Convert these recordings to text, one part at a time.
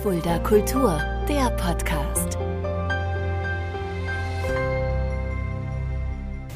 Fulda Kultur, der Podcast.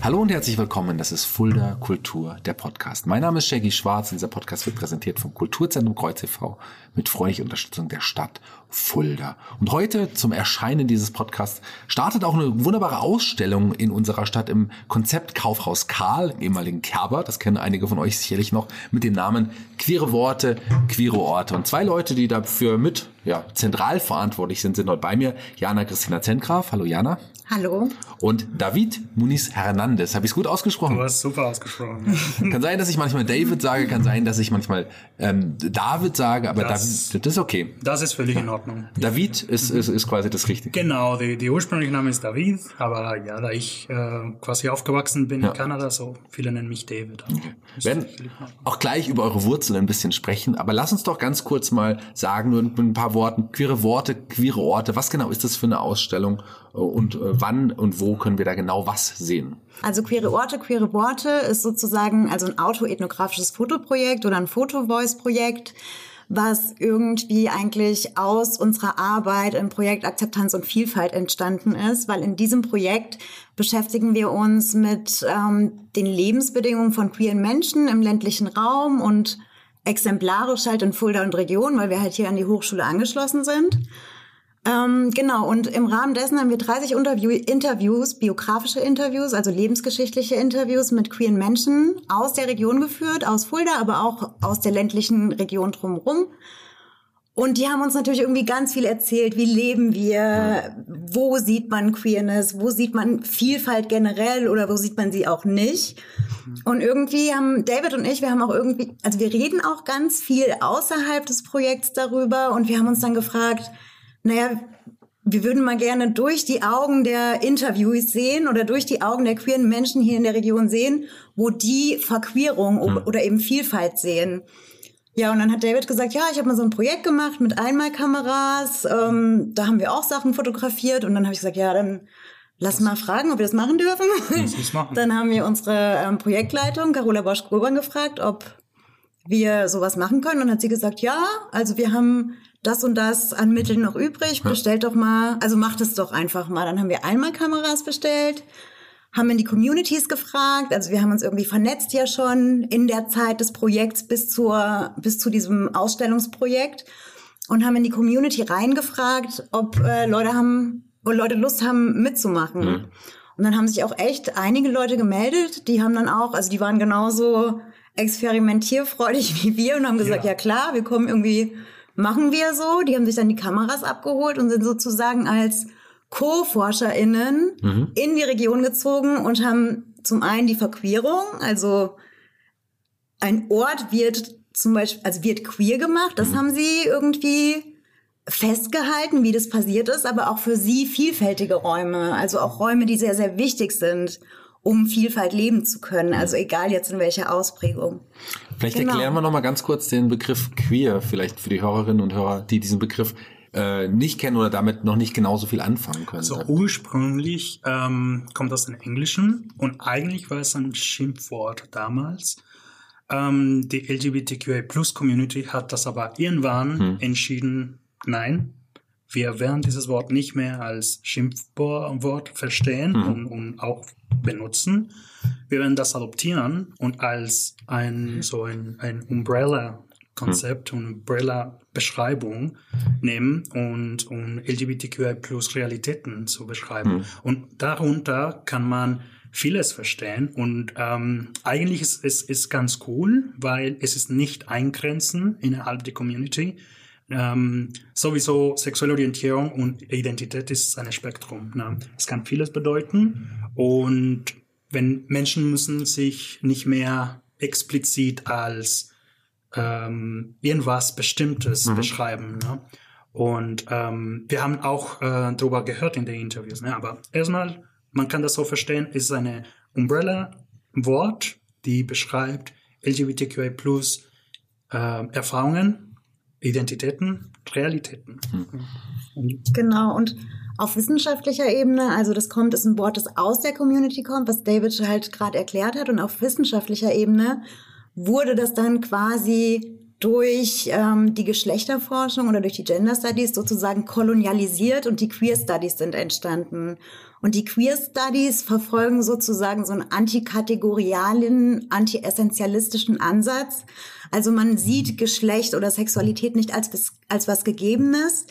Hallo und herzlich willkommen, das ist Fulda Kultur, der Podcast. Mein Name ist Shaggy Schwarz und dieser Podcast wird präsentiert vom Kulturzentrum Kreuz e.V. mit freundlicher Unterstützung der Stadt Fulda. Und heute zum Erscheinen dieses Podcasts startet auch eine wunderbare Ausstellung in unserer Stadt im Konzept Kaufhaus Karl, ehemaligen Kerber, das kennen einige von euch sicherlich noch, mit dem Namen Queere Worte, Queere Orte. Und zwei Leute, die dafür mit ja, zentral verantwortlich sind, sind heute bei mir. Jana Christina Zentgraf. Hallo Jana. Hallo. Und David Muniz Hernandez. Habe ich es gut ausgesprochen? Du hast super ausgesprochen. kann sein, dass ich manchmal David sage, kann sein, dass ich manchmal ähm, David sage, aber das, David, das ist okay. Das ist völlig in Ordnung. David ist, ist, ist quasi das Richtige. Genau, die, die ursprüngliche Name ist David, aber ja, da ich äh, quasi aufgewachsen bin ja. in Kanada, so viele nennen mich David. Okay. Wir werden auch gleich über eure Wurzeln ein bisschen sprechen, aber lass uns doch ganz kurz mal sagen, nur ein paar Worten, queere Worte, queere Orte. Was genau ist das für eine Ausstellung und äh, wann und wo können wir da genau was sehen? Also queere Orte, queere Worte ist sozusagen also ein autoethnografisches Fotoprojekt oder ein Fotovoice-Projekt, was irgendwie eigentlich aus unserer Arbeit im Projekt Akzeptanz und Vielfalt entstanden ist, weil in diesem Projekt beschäftigen wir uns mit ähm, den Lebensbedingungen von queeren Menschen im ländlichen Raum und exemplarisch halt in Fulda und Region, weil wir halt hier an die Hochschule angeschlossen sind. Ähm, genau, und im Rahmen dessen haben wir 30 Interview Interviews, biografische Interviews, also lebensgeschichtliche Interviews mit queeren Menschen aus der Region geführt, aus Fulda, aber auch aus der ländlichen Region drumherum. Und die haben uns natürlich irgendwie ganz viel erzählt, wie leben wir, wo sieht man Queerness, wo sieht man Vielfalt generell oder wo sieht man sie auch nicht. Und irgendwie haben David und ich, wir haben auch irgendwie, also wir reden auch ganz viel außerhalb des Projekts darüber und wir haben uns dann gefragt, naja, wir würden mal gerne durch die Augen der Interviews sehen oder durch die Augen der queeren Menschen hier in der Region sehen, wo die Verqueerung mhm. oder eben Vielfalt sehen. Ja, und dann hat David gesagt, ja, ich habe mal so ein Projekt gemacht mit Einmalkameras. Ähm, da haben wir auch Sachen fotografiert. Und dann habe ich gesagt, ja, dann lass mal fragen, ob wir das machen dürfen. Das machen. dann haben wir unsere ähm, Projektleitung, Carola Bosch-Grobern, gefragt, ob wir sowas machen können. Und dann hat sie gesagt, ja, also wir haben das und das an Mitteln noch übrig, bestellt doch mal, also macht es doch einfach mal. Dann haben wir einmal Kameras bestellt, haben in die Communities gefragt, also wir haben uns irgendwie vernetzt ja schon in der Zeit des Projekts bis zur, bis zu diesem Ausstellungsprojekt und haben in die Community reingefragt, ob äh, Leute haben, wo Leute Lust haben mitzumachen. Mhm. Und dann haben sich auch echt einige Leute gemeldet, die haben dann auch, also die waren genauso experimentierfreudig wie wir und haben gesagt, ja, ja klar, wir kommen irgendwie machen wir so. Die haben sich dann die Kameras abgeholt und sind sozusagen als Co-ForscherInnen mhm. in die Region gezogen und haben zum einen die Verquerung, also ein Ort wird zum Beispiel, also wird queer gemacht, das mhm. haben sie irgendwie festgehalten, wie das passiert ist, aber auch für sie vielfältige Räume, also auch Räume, die sehr, sehr wichtig sind um Vielfalt leben zu können. Also egal jetzt in welcher Ausprägung. Vielleicht genau. erklären wir noch mal ganz kurz den Begriff queer, vielleicht für die Hörerinnen und Hörer, die diesen Begriff äh, nicht kennen oder damit noch nicht genauso viel anfangen können. Also ursprünglich ähm, kommt aus dem Englischen und eigentlich war es ein Schimpfwort damals. Ähm, die LGBTQI Plus Community hat das aber irgendwann hm. entschieden, nein, wir werden dieses Wort nicht mehr als Schimpfwort verstehen mhm. und, und, auch benutzen. Wir werden das adoptieren und als ein so ein, ein Umbrella-Konzept mhm. und Umbrella-Beschreibung nehmen und, und LGBTQI plus Realitäten zu beschreiben. Mhm. Und darunter kann man vieles verstehen und ähm, eigentlich ist es ist ganz cool, weil es ist nicht eingrenzen innerhalb der Community, ähm, sowieso sexuelle Orientierung und Identität ist ein Spektrum. Ne? Es kann vieles bedeuten und wenn Menschen müssen sich nicht mehr explizit als ähm, irgendwas Bestimmtes mhm. beschreiben. Ne? Und ähm, wir haben auch äh, darüber gehört in den Interviews. Ne? Aber erstmal, man kann das so verstehen, ist eine Umbrella-Wort, die beschreibt LGBTQI plus äh, Erfahrungen Identitäten, Realitäten. Mhm. Genau, und auf wissenschaftlicher Ebene, also das kommt, ist ein Wort, das aus der Community kommt, was David halt gerade erklärt hat, und auf wissenschaftlicher Ebene wurde das dann quasi durch ähm, die Geschlechterforschung oder durch die Gender Studies sozusagen kolonialisiert und die Queer Studies sind entstanden. Und die Queer Studies verfolgen sozusagen so einen antikategorialen, anti-essentialistischen Ansatz. Also man sieht Geschlecht oder Sexualität nicht als, als was Gegebenes,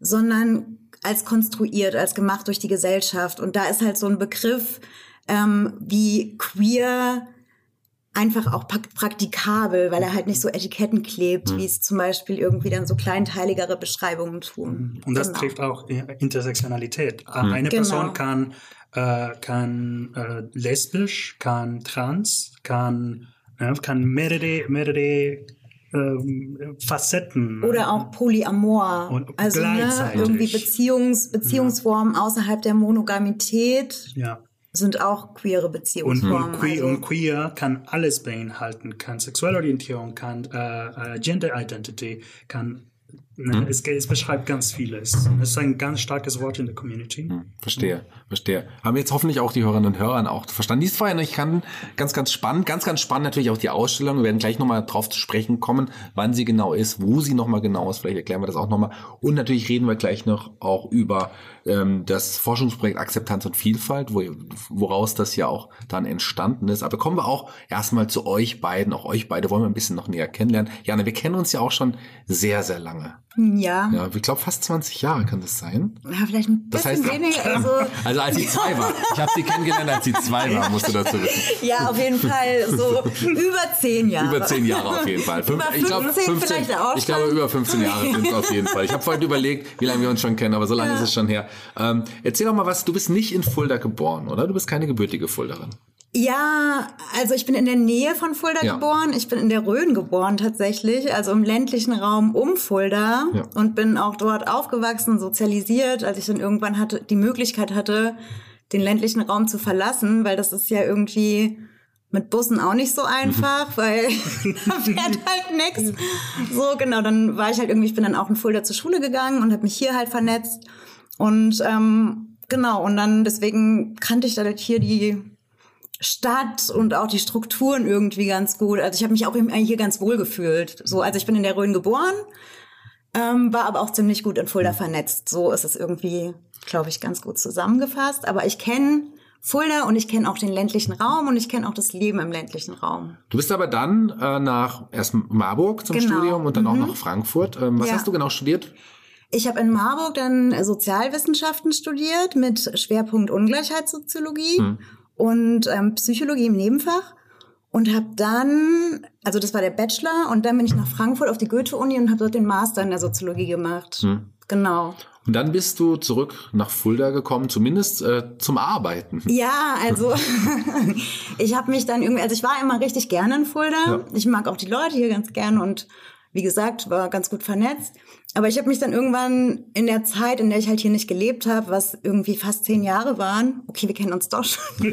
sondern als konstruiert, als gemacht durch die Gesellschaft. Und da ist halt so ein Begriff ähm, wie queer einfach auch praktikabel, weil er halt nicht so Etiketten klebt, mhm. wie es zum Beispiel irgendwie dann so kleinteiligere Beschreibungen tun. Und das genau. trifft auch Intersektionalität. Mhm. Eine genau. Person kann, äh, kann äh, lesbisch, kann trans, kann, äh, kann mehrere, mehrere ähm, Facetten. Oder auch Polyamor. Und also ne, irgendwie Beziehungs, Beziehungsformen ja. außerhalb der Monogamität. Ja sind auch queere Beziehungsformen. Und, und, queer, also. und queer kann alles beinhalten, kann sexuelle Orientierung, kann äh, äh Gender Identity, kann hm. Es, es, beschreibt ganz vieles. Es ist ein ganz starkes Wort in der Community. Hm, verstehe, verstehe. Haben jetzt hoffentlich auch die Hörerinnen und Hörer auch verstanden. Die ist vorher nicht kann. Ganz, ganz spannend. Ganz, ganz spannend natürlich auch die Ausstellung. Wir werden gleich nochmal drauf zu sprechen kommen, wann sie genau ist, wo sie nochmal genau ist. Vielleicht erklären wir das auch nochmal. Und natürlich reden wir gleich noch auch über ähm, das Forschungsprojekt Akzeptanz und Vielfalt, wo, woraus das ja auch dann entstanden ist. Aber kommen wir auch erstmal zu euch beiden. Auch euch beide wollen wir ein bisschen noch näher kennenlernen. Jana, wir kennen uns ja auch schon sehr, sehr lange. Ja. Ja, ich glaube fast 20 Jahre kann das sein. Ja, vielleicht ein bisschen das heißt, weniger. Also, also als sie zwei war. Ich habe sie kennengelernt, als sie zwei war, musst du dazu wissen. Ja, auf jeden Fall so über zehn Jahre. Über zehn Jahre auf jeden Fall. Fünf, über 15 ich glaube, 15, vielleicht auch ich glaube, über 15 Jahre sind es auf jeden Fall. Ich habe vorhin überlegt, wie lange wir uns schon kennen, aber so lange ja. ist es schon her. Ähm, erzähl doch mal was, du bist nicht in Fulda geboren, oder? Du bist keine gebürtige Fulderin. Ja, also ich bin in der Nähe von Fulda ja. geboren. Ich bin in der Rhön geboren tatsächlich, also im ländlichen Raum um Fulda ja. und bin auch dort aufgewachsen, sozialisiert, als ich dann irgendwann hatte die Möglichkeit hatte, den ländlichen Raum zu verlassen, weil das ist ja irgendwie mit Bussen auch nicht so einfach, mhm. weil da fährt halt nix. So genau, dann war ich halt irgendwie, ich bin dann auch in Fulda zur Schule gegangen und habe mich hier halt vernetzt und ähm, genau und dann deswegen kannte ich da halt hier die Stadt und auch die Strukturen irgendwie ganz gut. Also ich habe mich auch hier ganz wohl gefühlt. So, also ich bin in der Rhön geboren, ähm, war aber auch ziemlich gut in Fulda vernetzt. So ist es irgendwie, glaube ich, ganz gut zusammengefasst. Aber ich kenne Fulda und ich kenne auch den ländlichen Raum und ich kenne auch das Leben im ländlichen Raum. Du bist aber dann äh, nach erst Marburg zum genau. Studium und dann mhm. auch nach Frankfurt. Ähm, was ja. hast du genau studiert? Ich habe in Marburg dann Sozialwissenschaften studiert mit Schwerpunkt Ungleichheitssoziologie. Mhm und ähm, Psychologie im Nebenfach und habe dann, also das war der Bachelor und dann bin ich nach Frankfurt auf die Goethe-Uni und habe dort den Master in der Soziologie gemacht. Hm. Genau. Und dann bist du zurück nach Fulda gekommen, zumindest äh, zum Arbeiten. Ja, also ich habe mich dann irgendwie, also ich war immer richtig gerne in Fulda. Ja. Ich mag auch die Leute hier ganz gern und wie gesagt, war ganz gut vernetzt. Aber ich habe mich dann irgendwann in der Zeit, in der ich halt hier nicht gelebt habe, was irgendwie fast zehn Jahre waren, okay, wir kennen uns doch schon,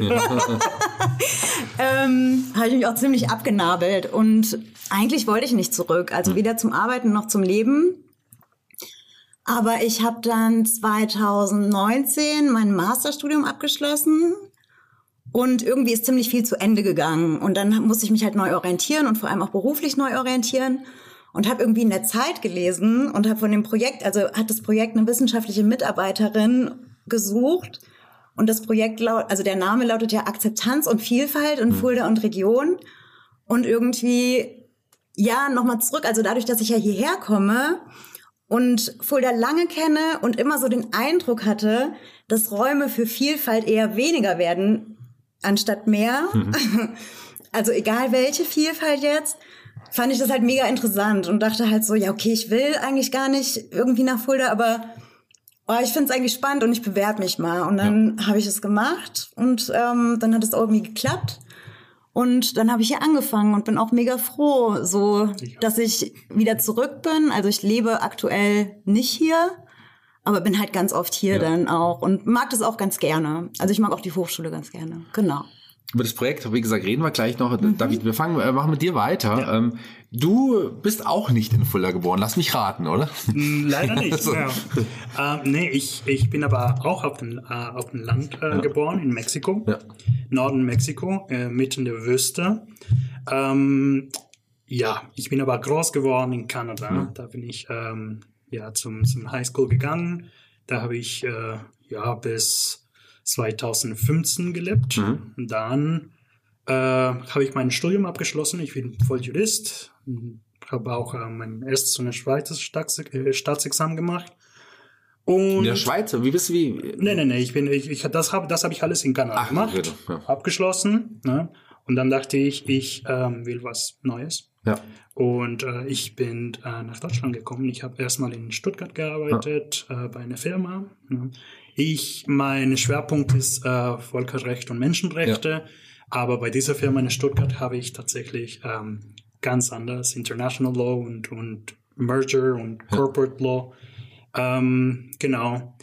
ähm, habe ich mich auch ziemlich abgenabelt. Und eigentlich wollte ich nicht zurück, also hm. weder zum Arbeiten noch zum Leben. Aber ich habe dann 2019 mein Masterstudium abgeschlossen und irgendwie ist ziemlich viel zu Ende gegangen. Und dann musste ich mich halt neu orientieren und vor allem auch beruflich neu orientieren und habe irgendwie in der Zeit gelesen und habe von dem Projekt, also hat das Projekt eine wissenschaftliche Mitarbeiterin gesucht und das Projekt laut, also der Name lautet ja Akzeptanz und Vielfalt in mhm. Fulda und Region und irgendwie ja nochmal zurück, also dadurch, dass ich ja hierher komme und Fulda lange kenne und immer so den Eindruck hatte, dass Räume für Vielfalt eher weniger werden anstatt mehr. Mhm. Also egal welche Vielfalt jetzt fand ich das halt mega interessant und dachte halt so, ja, okay, ich will eigentlich gar nicht irgendwie nach Fulda, aber oh, ich finde es eigentlich spannend und ich bewerbe mich mal. Und dann ja. habe ich es gemacht und ähm, dann hat es irgendwie geklappt. Und dann habe ich hier angefangen und bin auch mega froh, so dass ich wieder zurück bin. Also ich lebe aktuell nicht hier, aber bin halt ganz oft hier ja. dann auch und mag das auch ganz gerne. Also ich mag auch die Hochschule ganz gerne. Genau über das Projekt, wie gesagt, reden wir gleich noch. Mhm. David, wir fangen, äh, machen mit dir weiter. Ja. Ähm, du bist auch nicht in Fulda geboren. Lass mich raten, oder? Mm, leider nicht. so. ja. ähm, nee, ich, ich bin aber auch auf dem, äh, auf dem Land äh, ja. geboren, in Mexiko. Ja. Norden Mexiko, äh, mitten der Wüste. Ähm, ja, ich bin aber groß geworden in Kanada. Mhm. Da bin ich ähm, ja zum, zum Highschool gegangen. Da habe ich äh, ja bis 2015 gelebt. Mhm. Und dann äh, habe ich mein Studium abgeschlossen. Ich bin Volljurist. Habe auch äh, mein erstes und zweites Staats äh, Staatsexamen gemacht. Und In der Schweiz? Wie bist du wie? Nee, nee, nee, ich bin, ich, ich das habe das hab ich alles in Kanada Ach, gemacht, okay, ja. abgeschlossen. Ne? Und dann dachte ich, ich ähm, will was Neues. Ja. Und äh, ich bin äh, nach Deutschland gekommen. Ich habe erstmal in Stuttgart gearbeitet, äh, bei einer Firma. Ne? Ich, mein Schwerpunkt ist äh, Völkerrecht und Menschenrechte. Aber bei dieser Firma in Stuttgart habe ich tatsächlich ähm, ganz anders International Law und, und Merger und Corporate Law. Ähm, genau.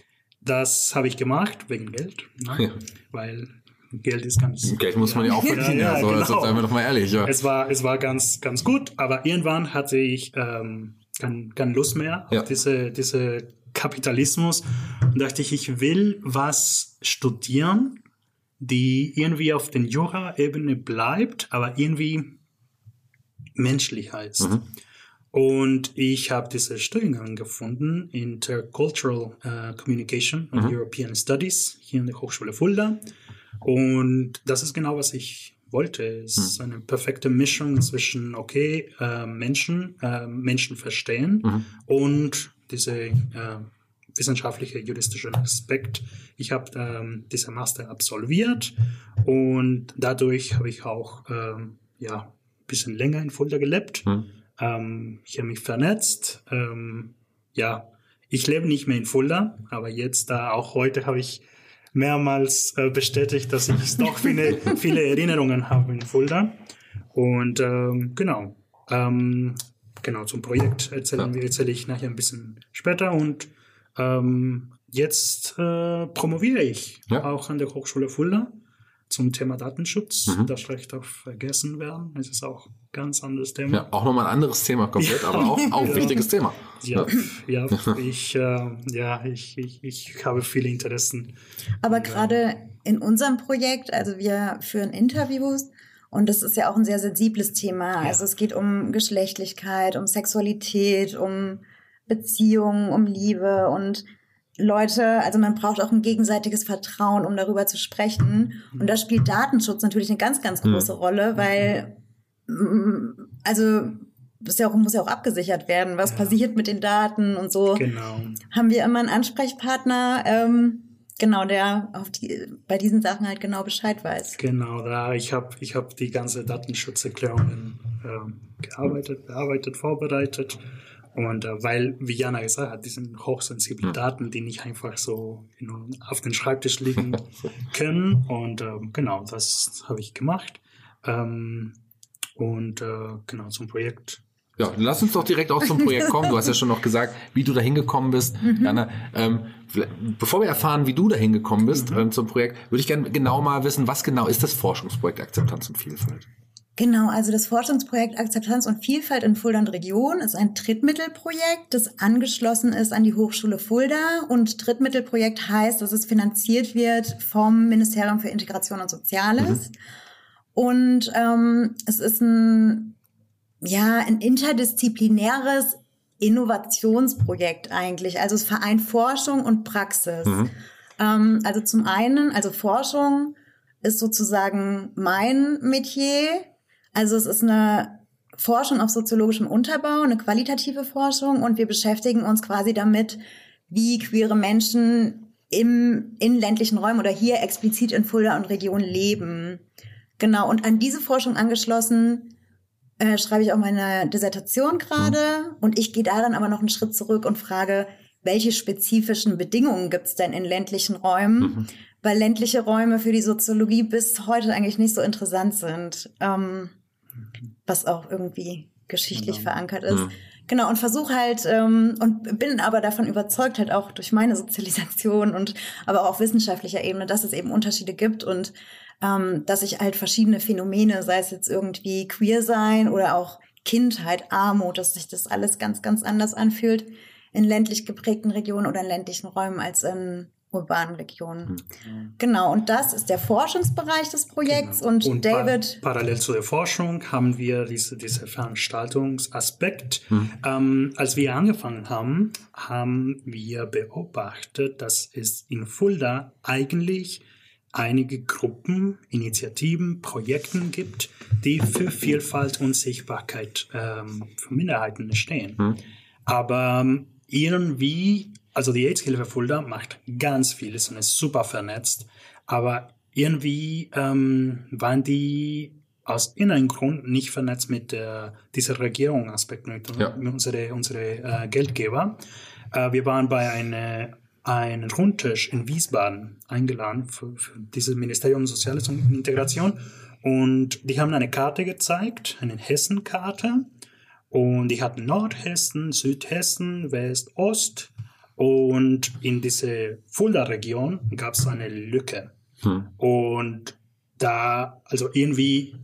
Das habe ich gemacht wegen Geld. Ne? Ja. Weil Geld ist ganz. Geld muss man ja auch verdienen, ja, Ja, so, genau. also, seien wir doch mal ehrlich. Ja. Es war, es war ganz, ganz gut, aber irgendwann hatte ich ähm, keine, Lust mehr Ja. auf diese, diese Kapitalismus und dachte ich, ich will was studieren, die irgendwie auf den Jura-Ebene bleibt, aber irgendwie menschlich heißt. Mhm. Und ich habe diese Studiengang gefunden, Intercultural äh, Communication and European Studies, hier in der Hochschule Fulda. Und das ist genau, was ich wollte. Es ist eine perfekte Mischung zwischen, okay, äh, Menschen, äh, Menschen verstehen und diese äh, wissenschaftliche, juristische Aspekt. Ich habe ähm, diese Master absolviert und dadurch habe ich auch ähm, ja, ein bisschen länger in Fulda gelebt. Mhm. Ähm, ich habe mich vernetzt. Ähm, ja, ich lebe nicht mehr in Fulda, aber jetzt da auch heute habe ich mehrmals äh, bestätigt, dass ich doch viele, viele Erinnerungen habe in Fulda. Und ähm, genau, ähm, genau zum Projekt erzählen Ja. wir erzähle ich nachher ein bisschen später und ähm, jetzt äh, promoviere ich Ja. auch an der Hochschule Fulda zum Thema Datenschutz. Mhm. Das vielleicht auch vergessen werden. Es ist auch ein ganz anderes Thema. ja, auch nochmal ein anderes Thema komplett, aber auch, auch Ja. wichtiges Thema. Ja, ja, ich, äh, ja, ich, ich, ich habe viele Interessen. Aber gerade in unserem Projekt, also wir führen Interviews und das ist ja auch ein sehr sensibles Thema. Also es geht um Geschlechtlichkeit, um Sexualität, um Beziehungen, um Liebe und Leute, also man braucht auch ein gegenseitiges Vertrauen, um darüber zu sprechen. Und da spielt Datenschutz natürlich eine ganz, ganz große Rolle, weil, mm, also, das ist ja auch, muss ja auch abgesichert werden, was Ja. passiert mit den Daten und so Genau. haben wir immer einen Ansprechpartner, ähm, genau, der auf die, bei diesen Sachen halt genau Bescheid weiß. Genau, da ich habe ich hab die ganze Datenschutzerklärungen ähm, gearbeitet, bearbeitet, vorbereitet. Und äh, weil, wie Jana gesagt hat, die sind hochsensible Daten, die nicht einfach so know, auf den Schreibtisch liegen können. Und ähm, genau, das habe ich gemacht. Ähm, und äh, genau zum Projekt. Ja, lass uns doch direkt auch zum Projekt kommen. Du hast ja schon noch gesagt, wie du da hingekommen bist. Jana, ähm, vielleicht- bevor wir erfahren, wie du da hingekommen bist ähm, zum Projekt, würde ich gerne genau mal wissen, was genau ist das Forschungsprojekt Akzeptanz und Vielfalt? Genau, also das Forschungsprojekt Akzeptanz und Vielfalt in Fulda und Region ist ein Drittmittelprojekt, das angeschlossen ist an die Hochschule Fulda. Und Drittmittelprojekt heißt, dass es finanziert wird vom Ministerium für Integration und Soziales. Und ähm, es ist ein, ja, ein interdisziplinäres Innovationsprojekt eigentlich. Also es vereint Forschung und Praxis. Ähm, also zum einen, also Forschung ist sozusagen mein Metier. Also es ist eine Forschung auf soziologischem Unterbau, eine qualitative Forschung und wir beschäftigen uns quasi damit, wie queere Menschen im, in ländlichen Räumen oder hier explizit in Fulda und Region leben. Genau, und an diese Forschung angeschlossen äh, schreibe ich auch meine Dissertation gerade und ich gehe daran aber noch einen Schritt zurück und frage, welche spezifischen Bedingungen gibt es denn in ländlichen Räumen? Weil ländliche Räume für die Soziologie bis heute eigentlich nicht so interessant sind, ähm, was auch irgendwie geschichtlich Genau. verankert ist. Genau, und versuche halt, ähm, und bin aber davon überzeugt, halt auch durch meine Sozialisation und aber auch auf wissenschaftlicher Ebene, dass es eben Unterschiede gibt und ähm, dass sich halt verschiedene Phänomene, sei es jetzt irgendwie queer sein oder auch Kindheit, Armut, dass sich das alles ganz, ganz anders anfühlt in ländlich geprägten Regionen oder in ländlichen Räumen als in urbanen Regionen. Mhm. Genau, und das ist der Forschungsbereich des Projekts genau. und, und David. Par parallel zu der Forschung haben wir diese, diese Veranstaltungsaspekt. Mhm. Ähm, als wir angefangen haben, haben wir beobachtet, dass es in Fulda eigentlich einige Gruppen, Initiativen, Projekten gibt, die für Vielfalt und Sichtbarkeit ähm, für Minderheiten stehen. Mhm. Aber ähm, irgendwie also die AIDS-Hilfe Fulda macht ganz vieles und ist super vernetzt, aber irgendwie ähm, waren die aus irgendeinem Grund nicht vernetzt mit äh, dieser Regierungsaspekt, mit ja. unsere, unsere äh, Geldgeber. Äh, wir waren bei einer einen Rundtisch in Wiesbaden eingeladen für, für dieses Ministerium Soziales und Integration und die haben eine Karte gezeigt, eine Hessen-Karte und die hatten Nordhessen, Südhessen, West, Ost und in diese Fulda-Region gab es eine Lücke. Hm. Und da, also irgendwie,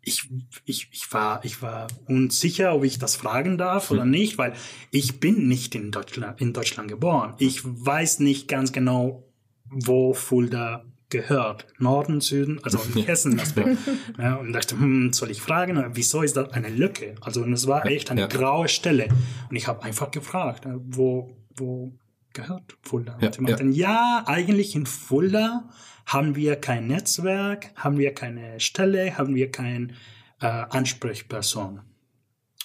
ich, ich, ich, war, ich war unsicher, ob ich das fragen darf hm. oder nicht, weil ich bin nicht in Deutschland, in Deutschland geboren. Ich weiß nicht ganz genau, wo Fulda gehört. Norden, Süden, also Hessen Aspekt. ja, und dachte, hm, soll ich fragen, wieso ist das eine Lücke? Also und es war echt eine ja. graue Stelle. Und ich habe einfach gefragt, wo, wo gehört Fulda? Ja, ja. ja, eigentlich in Fulda haben wir kein Netzwerk, haben wir keine Stelle, haben wir keine äh, Ansprechperson.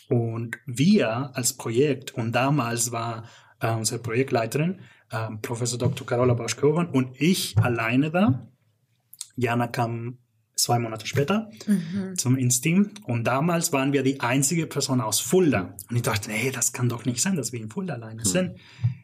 Und wir als Projekt, und damals war äh, unsere Projektleiterin, äh, Professor Dr. Carola Bauschkowan und ich alleine da. Jana kam zwei Monate später mhm. zum Insteam. Und damals waren wir die einzige Person aus Fulda. Und ich dachte, hey, das kann doch nicht sein, dass wir in Fulda alleine mhm. sind.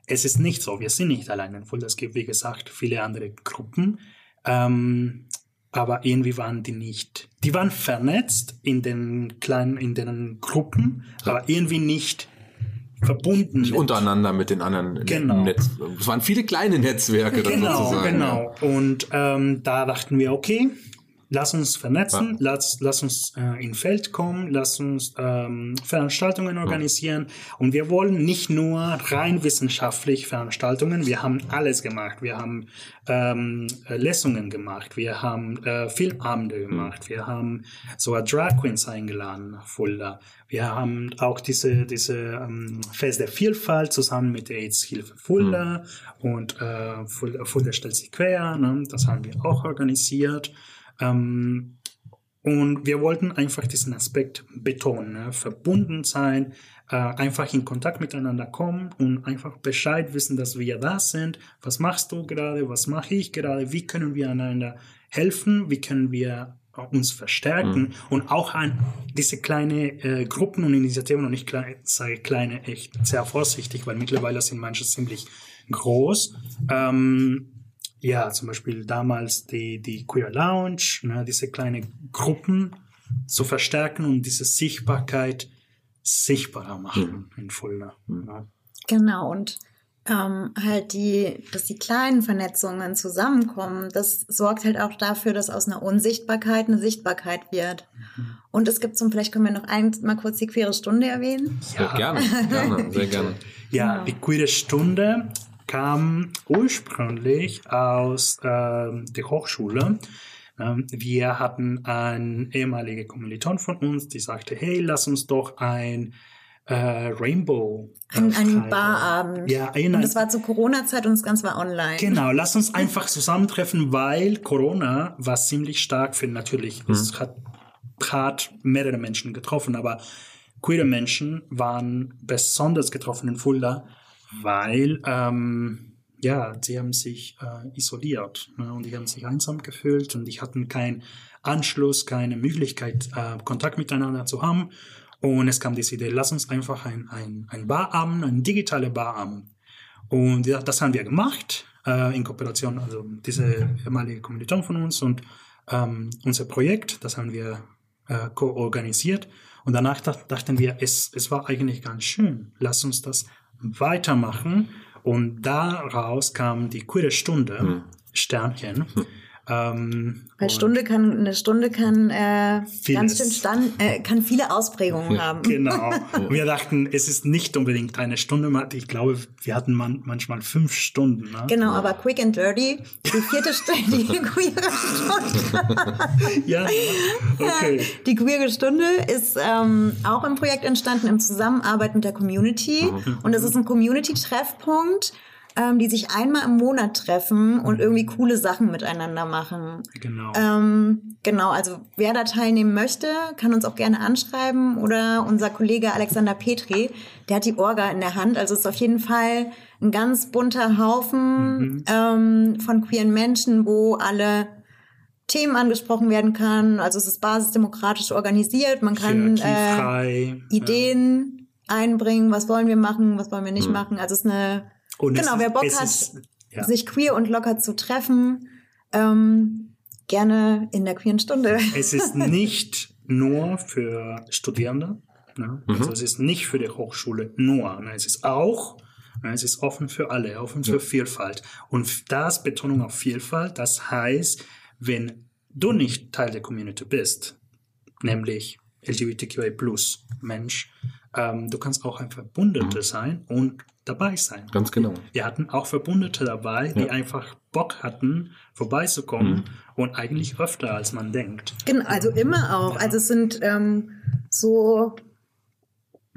Es ist nicht so, wir sind nicht alleine in Fulda. Es gibt, wie gesagt, viele andere Gruppen. Ähm, aber irgendwie waren die nicht, die waren vernetzt in den kleinen, in den Gruppen, ja. aber irgendwie nicht verbunden. Nicht untereinander mit den anderen genau. Netz. Es waren viele kleine Netzwerke genau, sozusagen. Genau, genau. Und ähm, da dachten wir, okay, Lass uns vernetzen, ja. lass, lass uns äh, in Feld kommen, lass uns ähm, Veranstaltungen organisieren. Ja. Und wir wollen nicht nur rein wissenschaftlich Veranstaltungen, wir haben alles gemacht. Wir haben ähm, Lesungen gemacht, wir haben äh, Filmabende gemacht, wir haben sogar Drag Queens eingeladen nach Fulda. Wir haben auch diese, diese ähm, Fest der Vielfalt zusammen mit der AIDS-Hilfe Fulda mhm. und äh, Fulda, Fulda stellt sich quer, ne? das haben wir auch organisiert. Ähm, und wir wollten einfach diesen Aspekt betonen, ne? verbunden sein, äh, einfach in Kontakt miteinander kommen und einfach Bescheid wissen, dass wir da sind. Was machst du gerade? Was mache ich gerade? Wie können wir einander helfen? Wie können wir uns verstärken mhm. und auch an diese kleine äh, Gruppen und Initiativen und ich sage kleine echt sehr vorsichtig, weil mittlerweile sind manche ziemlich groß. Ähm, ja, zum Beispiel damals die, die Queer Lounge, ne, diese kleinen Gruppen zu verstärken und diese Sichtbarkeit sichtbarer machen mhm. in Fulda. Mhm. Ja. Genau, und ähm, halt die, dass die kleinen Vernetzungen zusammenkommen, das sorgt halt auch dafür, dass aus einer Unsichtbarkeit eine Sichtbarkeit wird. Mhm. Und es gibt zum, vielleicht können wir noch ein, mal kurz die queere Stunde erwähnen. Ja, gerne, gerne, sehr gerne. Ja, genau. die queere Stunde kam ursprünglich aus äh, der Hochschule. Ähm, wir hatten einen ehemaligen Kommiliton von uns, die sagte, hey, lass uns doch ein äh, Rainbow. Äh, ein, ein Barabend. Ja, ein, und das war zur Corona-Zeit und das Ganze war online. Genau, lass uns einfach zusammentreffen, weil Corona war ziemlich stark für natürlich, mhm. es hat, hat mehrere Menschen getroffen, aber queere Menschen waren besonders getroffen in Fulda, weil ähm, ja, sie haben sich äh, isoliert ne, und die haben sich einsam gefühlt und die hatten keinen Anschluss, keine Möglichkeit, äh, Kontakt miteinander zu haben. Und es kam diese Idee, lass uns einfach ein, ein, ein Barabend, ein digitaler Barabend. Und das haben wir gemacht, äh, in Kooperation, also diese ehemalige Kommilitonen von uns und ähm, unser Projekt, das haben wir äh, ko-organisiert. Und danach dachten wir, es, es war eigentlich ganz schön, lass uns das weitermachen. Und daraus kam die queere Stunde, hm. Sternchen. Hm. Ähm, Weil und- Stunde kann, eine Stunde kann äh, ganz schön stand, äh, kann viele Ausprägungen haben. Genau. Und wir dachten, es ist nicht unbedingt eine Stunde. Ich glaube, wir hatten man, manchmal fünf Stunden. Ne? Genau, aber quick and dirty, die vierte Stunde, die queere Stunde. Ja, okay. Die queere Stunde ist ähm, auch im Projekt entstanden, im Zusammenarbeit mit der Community. Und das ist ein Community-Treffpunkt, ähm, die sich einmal im Monat treffen und irgendwie coole Sachen miteinander machen. Genau. Ähm, genau, also wer da teilnehmen möchte, kann uns auch gerne anschreiben oder unser Kollege Alexander Petri, der hat die Orga in der Hand. Also es ist auf jeden Fall ein ganz bunter Haufen ähm, von queeren Menschen, wo alle Themen angesprochen werden kann. Also es ist basisdemokratisch organisiert. Man kann äh. Ideen einbringen, was wollen wir machen, was wollen wir nicht machen. Also es ist eine Und es genau, ist- wer Bock es hat, ist- ja. sich queer und locker zu treffen, ähm, gerne in der queeren Stunde. Es ist nicht nur für Studierende. Ne? Mhm. Also es ist nicht für die Hochschule nur. Ne? Es ist auch, ne? es ist offen für alle, offen für Vielfalt. Und das Betonung auf Vielfalt, das heißt, wenn du nicht Teil der Community bist, nämlich LGBTQI plus Mensch, ähm, du kannst auch ein Verbündeter sein und dabei sein. Ganz genau. Wir hatten auch Verbündete dabei, die Ja. einfach Bock hatten, vorbeizukommen und eigentlich öfter als man denkt. Genau, also immer auch. Also es sind ähm, so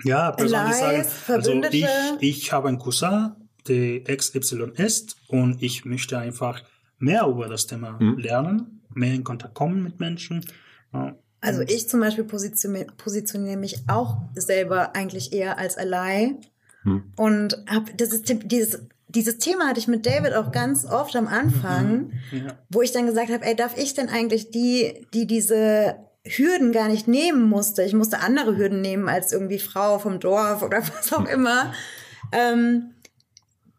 Ja, persönlich sagen, also Verbündete. ich, ich habe einen Cousin, der XY ist und ich möchte einfach mehr über das Thema lernen, mehr in Kontakt kommen mit Menschen. Ja. Also ich zum Beispiel positioniere, positioniere mich auch selber eigentlich eher als Ally. Und hab, ist, dieses, dieses Thema hatte ich mit David auch ganz oft am Anfang, Ja. wo ich dann gesagt habe, ey, darf ich denn eigentlich die, die diese Hürden gar nicht nehmen musste? Ich musste andere Hürden nehmen als irgendwie Frau vom Dorf oder was auch immer. Ähm,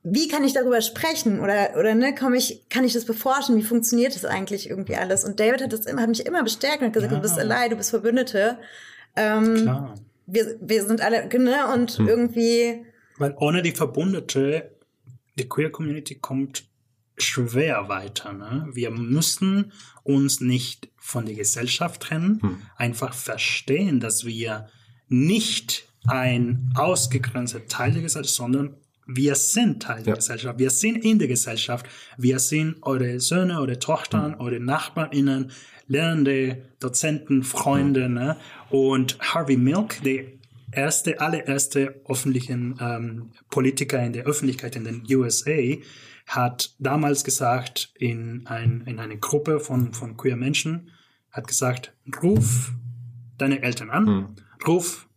wie kann ich darüber sprechen oder oder ne komme ich kann ich das beforschen wie funktioniert das eigentlich irgendwie alles und David hat das immer hat mich immer bestärkt und hat gesagt Ja. du bist allein du bist Verbündete ähm, Klar. wir wir sind alle ne und irgendwie Weil ohne die Verbündete, die Queer Community kommt schwer weiter. Ne? Wir müssen uns nicht von der Gesellschaft trennen, einfach verstehen, dass wir nicht ein ausgegrenzter Teil der Gesellschaft, sondern wir sind Teil der Ja. Gesellschaft. Wir sind in der Gesellschaft. Wir sind eure Söhne, eure Tochtern, eure NachbarInnen, Lernende, Dozenten, Freunde. Ne? Und Harvey Milk, der erste, allererste öffentlichen ähm, Politiker in der Öffentlichkeit in den USA, hat damals gesagt in, ein, in eine Gruppe von, von queer Menschen, hat gesagt, ruf deine Eltern an, ruf,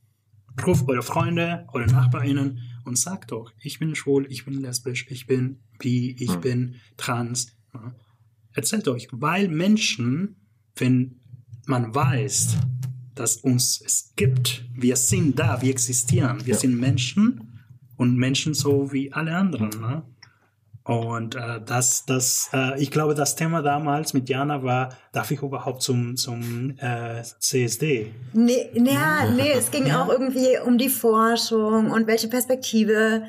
ruf eure Freunde, eure NachbarInnen und sag doch, ich bin schwul, ich bin lesbisch, ich bin bi, ich bin trans. Ja. Erzählt euch, weil Menschen, wenn man weiß, dass uns es gibt, wir sind da, wir existieren, wir Ja. sind Menschen und Menschen so wie alle anderen. Ne? Und äh, das, das, äh, ich glaube, das Thema damals mit Jana war, darf ich überhaupt zum, zum äh, CSD? nee ja, nee es ging auch irgendwie um die Forschung und welche Perspektive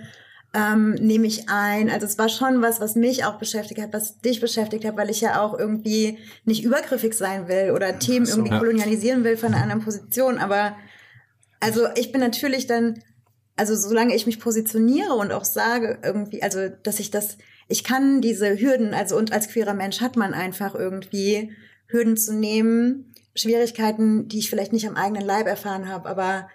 ähm, nehme ich ein. Also es war schon was, was mich auch beschäftigt hat, was dich beschäftigt hat, weil ich ja auch irgendwie nicht übergriffig sein will oder Themen so. irgendwie Ja. kolonialisieren will von einer anderen Position. Aber also ich bin natürlich dann, also solange ich mich positioniere und auch sage irgendwie, also dass ich das, ich kann diese Hürden, also und als queerer Mensch hat man einfach irgendwie Hürden zu nehmen, Schwierigkeiten, die ich vielleicht nicht am eigenen Leib erfahren habe, aber,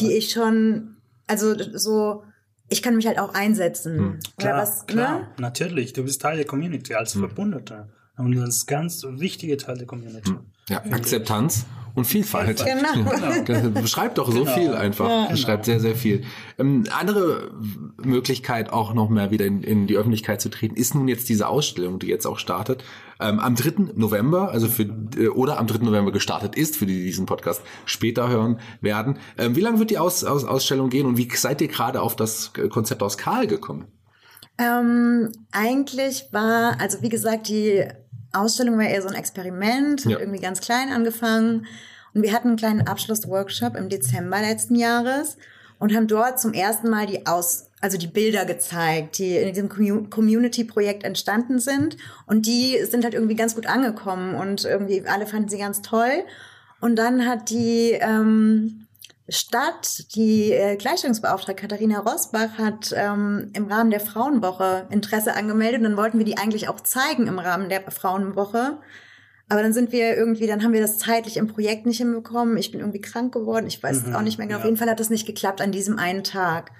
die Aber- ich schon, also so, ich kann mich halt auch einsetzen. Oder Klar, was, klar, ne? natürlich. Du bist Teil der Community als Verbündeter. Und das ist ganz wichtige Teil der Community. Ja, Akzeptanz und Vielfalt. Genau. Das beschreibt doch so Genau. viel einfach. Beschreibt sehr, sehr viel. Ähm, andere Möglichkeit, auch noch mehr wieder in, in die Öffentlichkeit zu treten, ist nun jetzt diese Ausstellung, die jetzt auch startet. Ähm, am 3. November, also für, äh, oder am 3. November gestartet ist, für die, die diesen Podcast später hören werden. Ähm, wie lange wird die Aus, Aus, Ausstellung gehen und wie seid ihr gerade auf das äh, Konzept aus Karl gekommen? Ähm, eigentlich war, also wie gesagt, die Ausstellung war eher so ein Experiment, hat Ja. irgendwie ganz klein angefangen. Und wir hatten einen kleinen Abschlussworkshop im Dezember letzten Jahres und haben dort zum ersten Mal die Aus also die Bilder gezeigt, die in diesem Community-Projekt entstanden sind. Und die sind halt irgendwie ganz gut angekommen und irgendwie alle fanden sie ganz toll. Und dann hat die ähm, Stadt, die äh, Gleichstellungsbeauftragte Katharina Rosbach, hat ähm, im Rahmen der Frauenwoche Interesse angemeldet. Und dann wollten wir die eigentlich auch zeigen im Rahmen der Frauenwoche. Aber dann sind wir irgendwie, dann haben wir das zeitlich im Projekt nicht hinbekommen. Ich bin irgendwie krank geworden. Ich weiß mhm, auch nicht mehr genau. Ja. Auf jeden Fall hat das nicht geklappt an diesem einen Tag.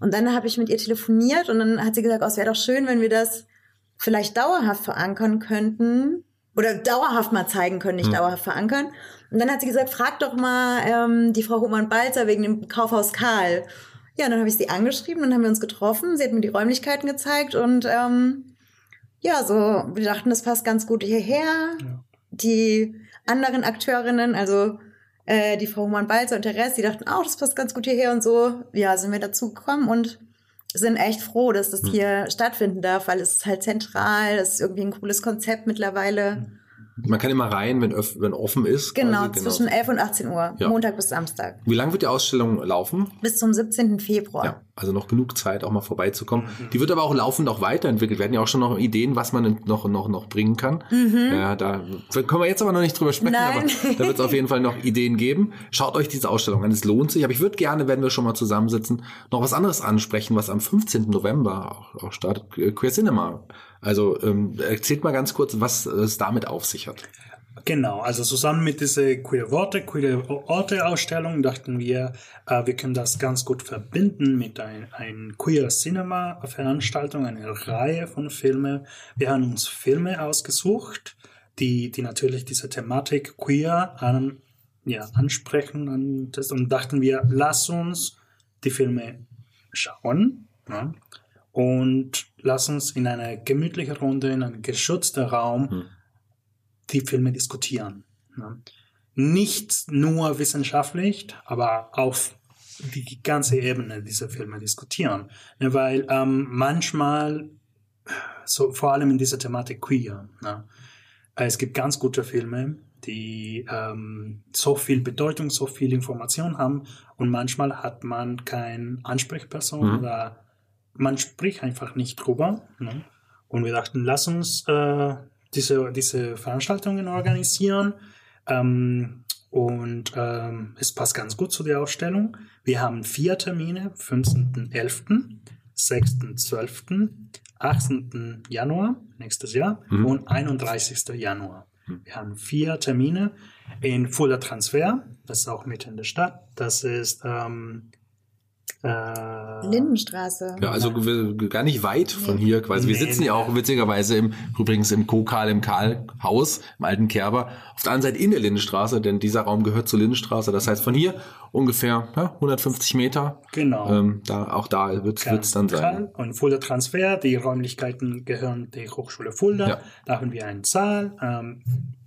Und dann habe ich mit ihr telefoniert und dann hat sie gesagt, oh, es wäre doch schön, wenn wir das vielleicht dauerhaft verankern könnten oder dauerhaft mal zeigen können, nicht hm. dauerhaft verankern. Und dann hat sie gesagt, frag doch mal ähm, die Frau Humann-Balzer wegen dem Kaufhaus Karl. Ja, und dann habe ich sie angeschrieben, dann haben wir uns getroffen, sie hat mir die Räumlichkeiten gezeigt und ähm, ja, so, wir dachten, das passt ganz gut hierher. Ja. Die anderen Akteurinnen, also äh, die Frau Humann-Balzer und der Rest, die dachten, auch, oh, das passt ganz gut hierher und so. Ja, sind wir dazu gekommen und sind echt froh, dass das hm. hier stattfinden darf, weil es ist halt zentral, es ist irgendwie ein cooles Konzept mittlerweile. Hm. Man kann immer rein, wenn, wenn offen ist. Genau, quasi, genau. zwischen 11 und 18 Uhr, ja. Montag bis Samstag. Wie lange wird die Ausstellung laufen? Bis zum 17. Februar. Ja, also noch genug Zeit, auch mal vorbeizukommen. Mhm. Die wird aber auch laufend auch weiterentwickelt. Wir hatten ja auch schon noch Ideen, was man noch, noch, noch bringen kann. Mhm. Ja, da können wir jetzt aber noch nicht drüber sprechen, Nein. aber da wird es auf jeden Fall noch Ideen geben. Schaut euch diese Ausstellung an, es lohnt sich. Aber ich würde gerne, wenn wir schon mal zusammensitzen, noch was anderes ansprechen, was am 15. November auch, auch startet. Queer Cinema. Also ähm, erzählt mal ganz kurz, was es damit auf sich hat. Genau, also zusammen mit dieser Queer Worte, Queer Orte Ausstellung dachten wir, äh, wir können das ganz gut verbinden mit ein, ein Queer Cinema Veranstaltung, eine Reihe von Filmen. Wir haben uns Filme ausgesucht, die, die natürlich diese Thematik queer an, ja, ansprechen und, das, und dachten wir, lass uns die Filme schauen ja, und lass uns in einer gemütlichen Runde, in einem geschützten Raum hm die Filme diskutieren. Ne? Nicht nur wissenschaftlich, aber auf die ganze Ebene dieser Filme diskutieren. Ne? Weil ähm, manchmal, so vor allem in dieser Thematik queer, ne? es gibt ganz gute Filme, die ähm, so viel Bedeutung, so viel Information haben und manchmal hat man keine Ansprechperson mhm. oder man spricht einfach nicht drüber. Ne? Und wir dachten, lass uns äh, diese, diese Veranstaltungen organisieren. Ähm, und ähm, es passt ganz gut zu der Ausstellung. Wir haben vier Termine, 15.11., 6.12., 18. Januar nächstes Jahr mhm. und 31. Januar. Mhm. Wir haben vier Termine in Fulda Transfer, das ist auch mitten in der Stadt. Das ist ähm, äh, Lindenstraße. Ja, also gar nicht weit von hier quasi. Wir sitzen ja auch witzigerweise im, übrigens im Kokal, im Karlhaus, im alten Kerber, auf der anderen Seite in der Lindenstraße, denn dieser Raum gehört zur Lindenstraße. Das heißt, von hier ungefähr ja, 150 Meter. Genau. Ähm, da, auch da wird es dann sein. Und Fulda Transfer, die Räumlichkeiten gehören der Hochschule Fulda. Ja. Da haben wir einen Saal. Ähm,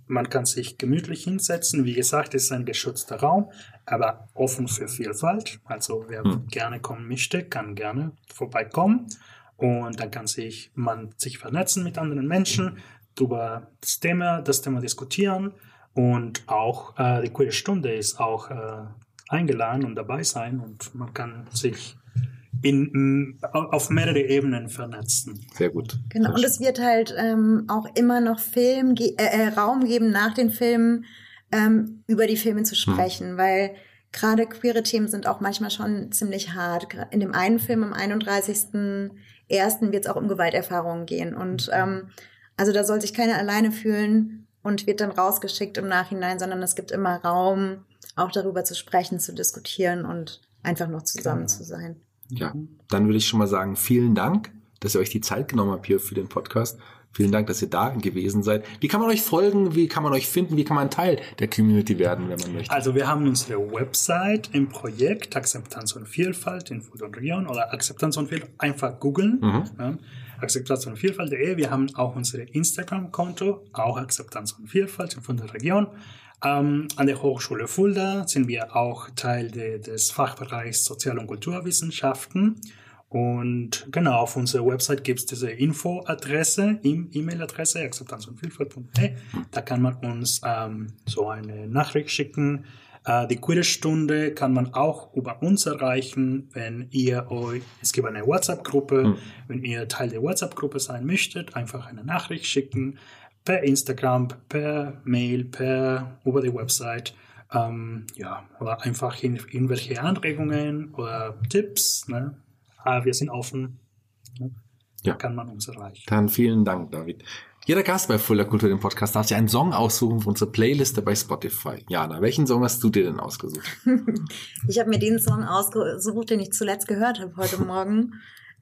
man kann sich gemütlich hinsetzen. Wie gesagt, es ist ein geschützter Raum, aber offen für Vielfalt. Also wer hm. gerne kommen möchte, kann gerne vorbeikommen. Und dann kann sich man sich vernetzen mit anderen Menschen, über das Thema, das Thema diskutieren. Und auch äh, die Queer Stunde ist auch äh, eingeladen und dabei sein. Und man kann sich in, auf mehrere Ebenen vernetzen. Sehr gut. Genau, und es wird halt ähm, auch immer noch Film, äh, äh, Raum geben nach den Filmen, ähm, über die Filme zu sprechen, hm. weil gerade queere Themen sind auch manchmal schon ziemlich hart. In dem einen Film am 31.01. wird es auch um Gewalterfahrungen gehen. Und ähm, also da soll sich keiner alleine fühlen und wird dann rausgeschickt im Nachhinein, sondern es gibt immer Raum, auch darüber zu sprechen, zu diskutieren und einfach noch zusammen genau. zu sein. Ja, dann würde ich schon mal sagen, vielen Dank, dass ihr euch die Zeit genommen habt hier für den Podcast. Vielen Dank, dass ihr da gewesen seid. Wie kann man euch folgen? Wie kann man euch finden? Wie kann man Teil der Community werden, wenn man möchte? Also wir haben unsere Website im Projekt Akzeptanz und Vielfalt in Region oder Akzeptanz und Vielfalt einfach googeln. Mhm. Ja. Akzeptanz und Vielfalt.de. Wir haben auch unser Instagram-Konto, auch Akzeptanz und Vielfalt in Region. Ähm, an der Hochschule Fulda sind wir auch Teil de, des Fachbereichs Sozial- und Kulturwissenschaften. Und genau, auf unserer Website gibt es diese Infoadresse, E-Mail-Adresse, akzeptanzundvielfalt.de. Da kann man uns ähm, so eine Nachricht schicken. Äh, die Queerstunde kann man auch über uns erreichen, wenn ihr euch, es gibt eine WhatsApp-Gruppe, Hm. wenn ihr Teil der WhatsApp-Gruppe sein möchtet, einfach eine Nachricht schicken, per Instagram, per Mail, per, über die Website. Ähm, ja, oder einfach in, irgendwelche Anregungen oder Tipps. Ne? Ah, wir sind offen. Ne? Ja. Kann man uns erreichen. Dann vielen Dank, David. Jeder Gast bei Fulda Kultur, dem Podcast, darf sich einen Song aussuchen für unsere Playliste bei Spotify. Jana, welchen Song hast du dir denn ausgesucht? Ich habe mir den Song ausgesucht, den ich zuletzt gehört habe heute Morgen.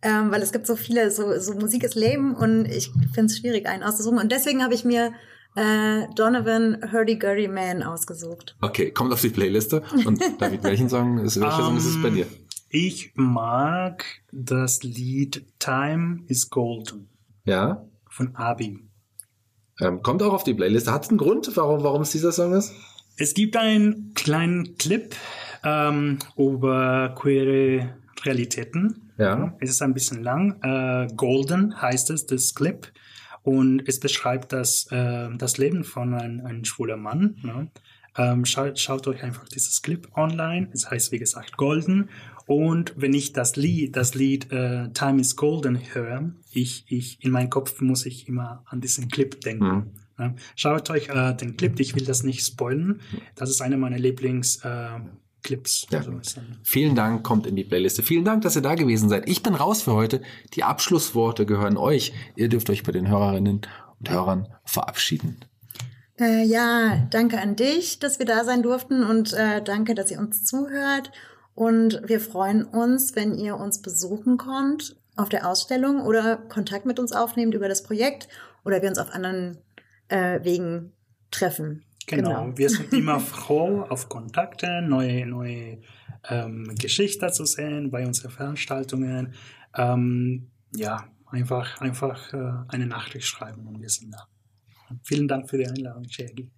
Ähm, weil es gibt so viele, so, so Musik ist Leben und ich finde es schwierig, einen auszusuchen. Und deswegen habe ich mir äh, Donovan Hurdy-Gurdy Man ausgesucht. Okay, kommt auf die Playliste. Und David, welchen Song ist, welcher Song ist es bei Ähm, dir? Ich mag das Lied Time is Golden Ja? von Abi. Ähm, kommt auch auf die Playliste. Hat es einen Grund, warum, warum es dieser Song ist? Es gibt einen kleinen Clip ähm, über queere Realitäten. Ja. Es ist ein bisschen lang. Äh, Golden heißt es, das Clip. Und es beschreibt das, äh, das Leben von einem, einem schwuler Mann. Ne? Ähm, schaut, schaut euch einfach dieses Clip online. Es heißt, wie gesagt, Golden. Und wenn ich das Lied, das Lied äh, Time is Golden höre, ich, ich, in meinem Kopf muss ich immer an diesen Clip denken. Mhm. Ja, Schaut euch äh, den Clip, ich will das nicht spoilen. Das ist einer meiner Lieblingsclips. Äh, Clips. Ja. Vielen Dank, kommt in die Playliste. Vielen Dank, dass ihr da gewesen seid. Ich bin raus für heute. Die Abschlussworte gehören euch. Ihr dürft euch bei den Hörerinnen und Hörern verabschieden. Äh, ja, danke an dich, dass wir da sein durften und äh, danke, dass ihr uns zuhört. Und wir freuen uns, wenn ihr uns besuchen kommt auf der Ausstellung oder Kontakt mit uns aufnehmt über das Projekt oder wir uns auf anderen äh, Wegen treffen. Genau. Wir sind immer froh auf Kontakte, neue, neue ähm, Geschichten zu sehen bei unseren Veranstaltungen. Ähm, ja, einfach, einfach äh, eine Nachricht schreiben und wir sind da. Vielen Dank für die Einladung, Shaggy.